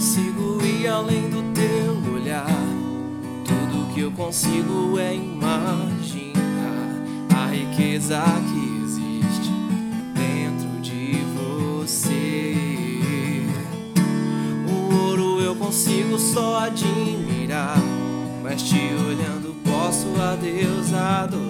consigo ir além do teu olhar. Tudo que eu consigo é imaginar a riqueza que existe dentro de você. O ouro eu consigo só admirar, mas te olhando posso a Deus adorar.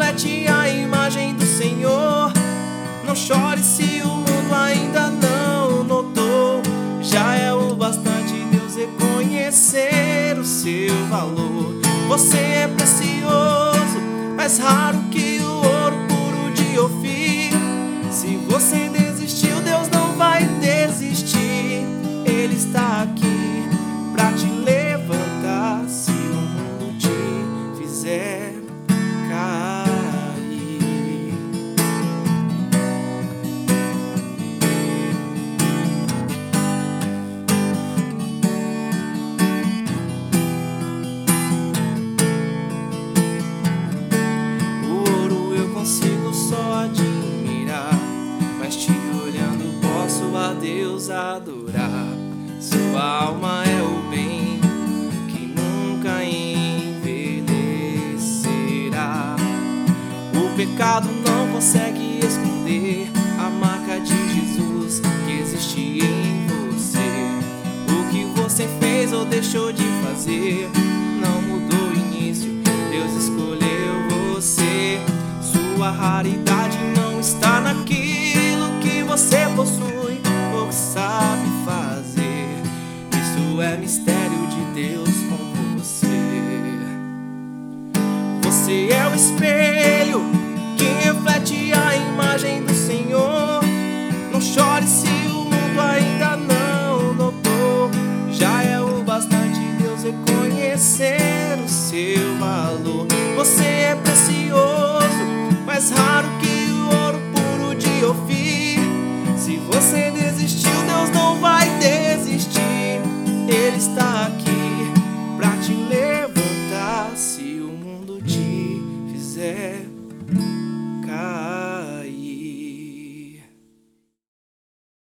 reflete a imagem do Senhor. Não chore se o mundo ainda não notou. Já é o bastante Deus reconhecer o seu valor. Você é precioso, mais raro que o ouro puro de Ofir. Se você Deus adorar. Sua alma é o bem que nunca envelhecerá. O pecado não consegue esconder a marca de Jesus que existe em você. O que você fez ou deixou de fazer não mudou o início. Deus escolheu você. Sua raridade mistério de Deus com você. Você é o espelho que reflete a imagem do Senhor. Não chore se o mundo ainda não notou. Já é o bastante Deus reconhecer o seu valor. Você é precioso, mais raro Ele está aqui.